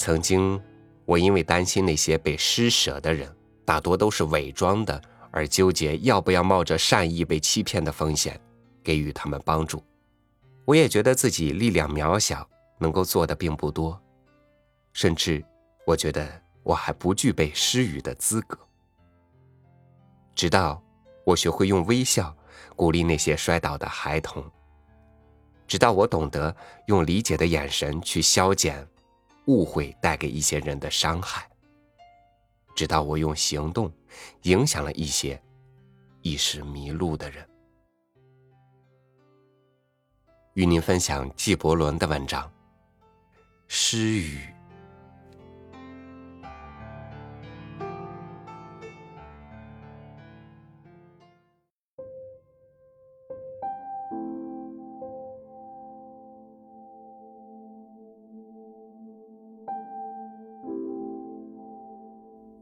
曾经，我因为担心那些被施舍的人大多都是伪装的，而纠结要不要冒着善意被欺骗的风险给予他们帮助。我也觉得自己力量渺小，能够做的并不多，甚至我觉得我还不具备施予的资格。直到我学会用微笑鼓励那些摔倒的孩童，直到我懂得用理解的眼神去消减误会带给一些人的伤害，直到我用行动影响了一些一时迷路的人。与您分享纪伯伦的文章《诗语》。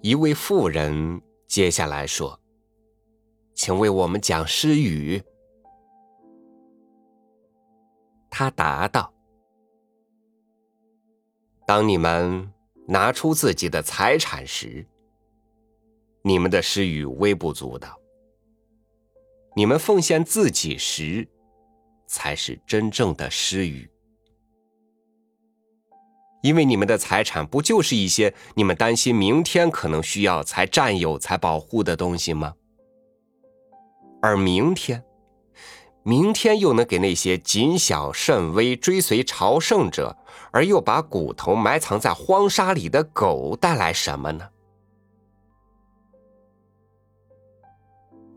一位妇人接下来说：“请为我们讲诗语。”他答道：“当你们拿出自己的财产时，你们的施予微不足道；你们奉献自己时，才是真正的诗语。因为你们的财产不就是一些你们担心明天可能需要才占有、才保护的东西吗？而明天……”明天又能给那些谨小慎微、追随朝圣者而又把骨头埋藏在荒沙里的狗带来什么呢？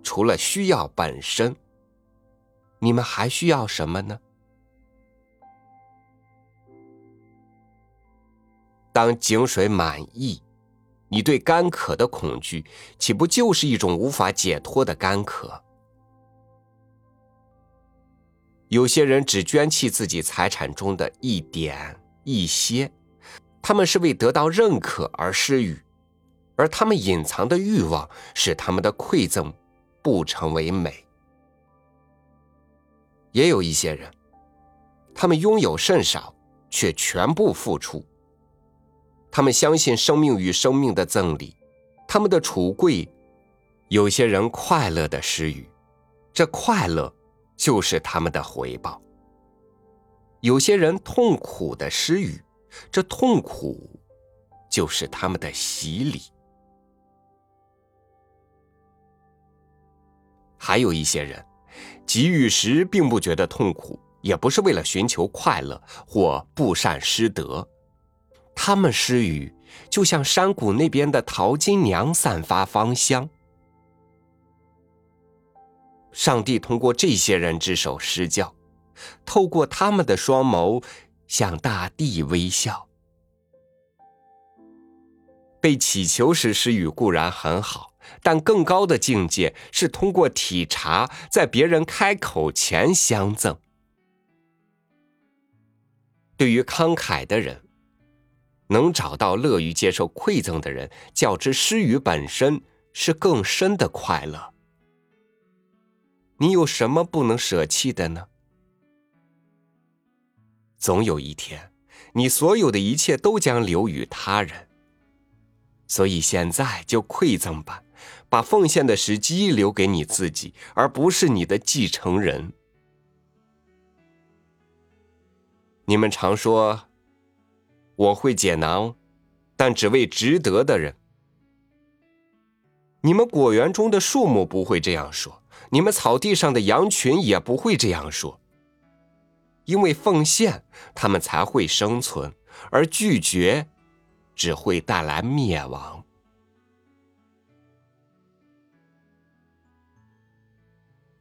除了需要本身，你们还需要什么呢？当井水满溢，你对干渴的恐惧，岂不就是一种无法解脱的干渴？有些人只捐弃自己财产中的一点一些，他们是为得到认可而施予，而他们隐藏的欲望使他们的馈赠不成为美。也有一些人，他们拥有甚少，却全部付出。他们相信生命与生命的赠礼，他们的储柜。有些人快乐的施予，这快乐。就是他们的回报。有些人痛苦的施予，这痛苦就是他们的洗礼。还有一些人，给予时并不觉得痛苦，也不是为了寻求快乐或不善施德，他们施雨就像山谷那边的淘金娘散发芳香。上帝通过这些人之手施教，透过他们的双眸向大地微笑。被祈求时施雨固然很好，但更高的境界是通过体察，在别人开口前相赠。对于慷慨的人，能找到乐于接受馈赠的人，较之施予本身是更深的快乐。你有什么不能舍弃的呢？总有一天，你所有的一切都将留予他人。所以现在就馈赠吧，把奉献的时机留给你自己，而不是你的继承人。你们常说我会解囊，但只为值得的人。你们果园中的树木不会这样说。你们草地上的羊群也不会这样说，因为奉献，他们才会生存；而拒绝，只会带来灭亡。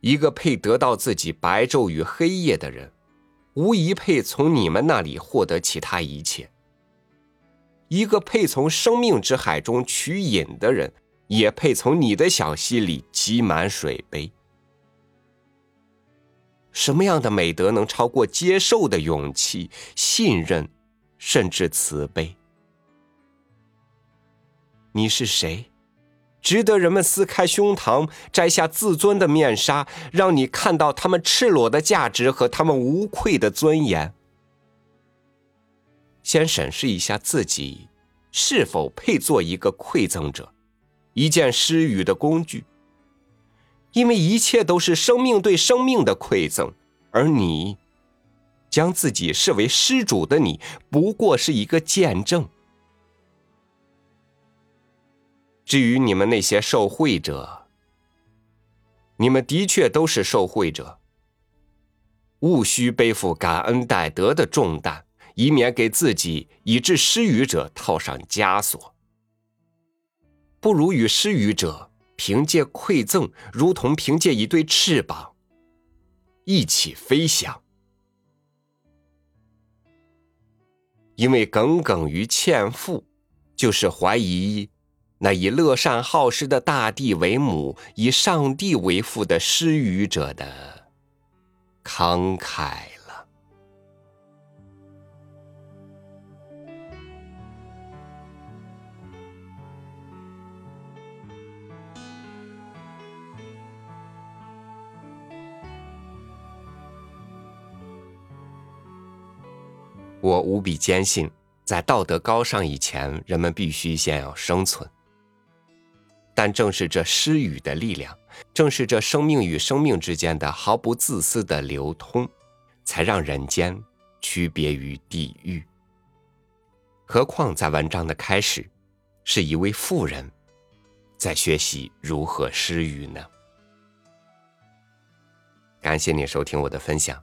一个配得到自己白昼与黑夜的人，无疑配从你们那里获得其他一切。一个配从生命之海中取饮的人，也配从你的小溪里汲满水杯。什么样的美德能超过接受的勇气、信任，甚至慈悲？你是谁，值得人们撕开胸膛、摘下自尊的面纱，让你看到他们赤裸的价值和他们无愧的尊严？先审视一下自己是否配做一个馈赠者，一件施予的工具。因为一切都是生命对生命的馈赠，而你将自己视为施主的你，不过是一个见证。至于你们那些受贿者，你们的确都是受贿者，务须背负感恩戴德的重担，以免给自己以致施予者套上枷锁。不如与施予者凭借馈赠，如同凭借一对翅膀，一起飞翔。因为耿耿于欠父，就是怀疑。那以乐善好施的大地为母，以上帝为父的施予者的慷慨我无比坚信，在道德高尚以前，人们必须先要生存。但正是这施予的力量，正是这生命与生命之间的毫不自私的流通，才让人间区别于地狱。何况在文章的开始，是一位妇人，在学习如何施予呢？感谢你收听我的分享，